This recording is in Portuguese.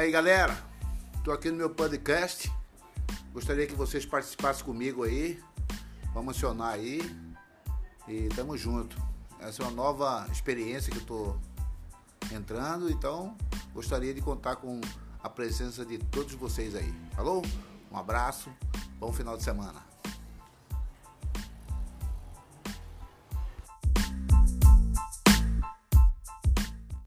Aí galera, tô aqui no meu podcast. Gostaria que vocês participassem comigo aí. Vamos acionar aí. E tamo junto. Essa é uma nova experiência que eu tô entrando, então gostaria de contar com a presença de todos vocês aí. Falou? Um abraço, bom final de semana.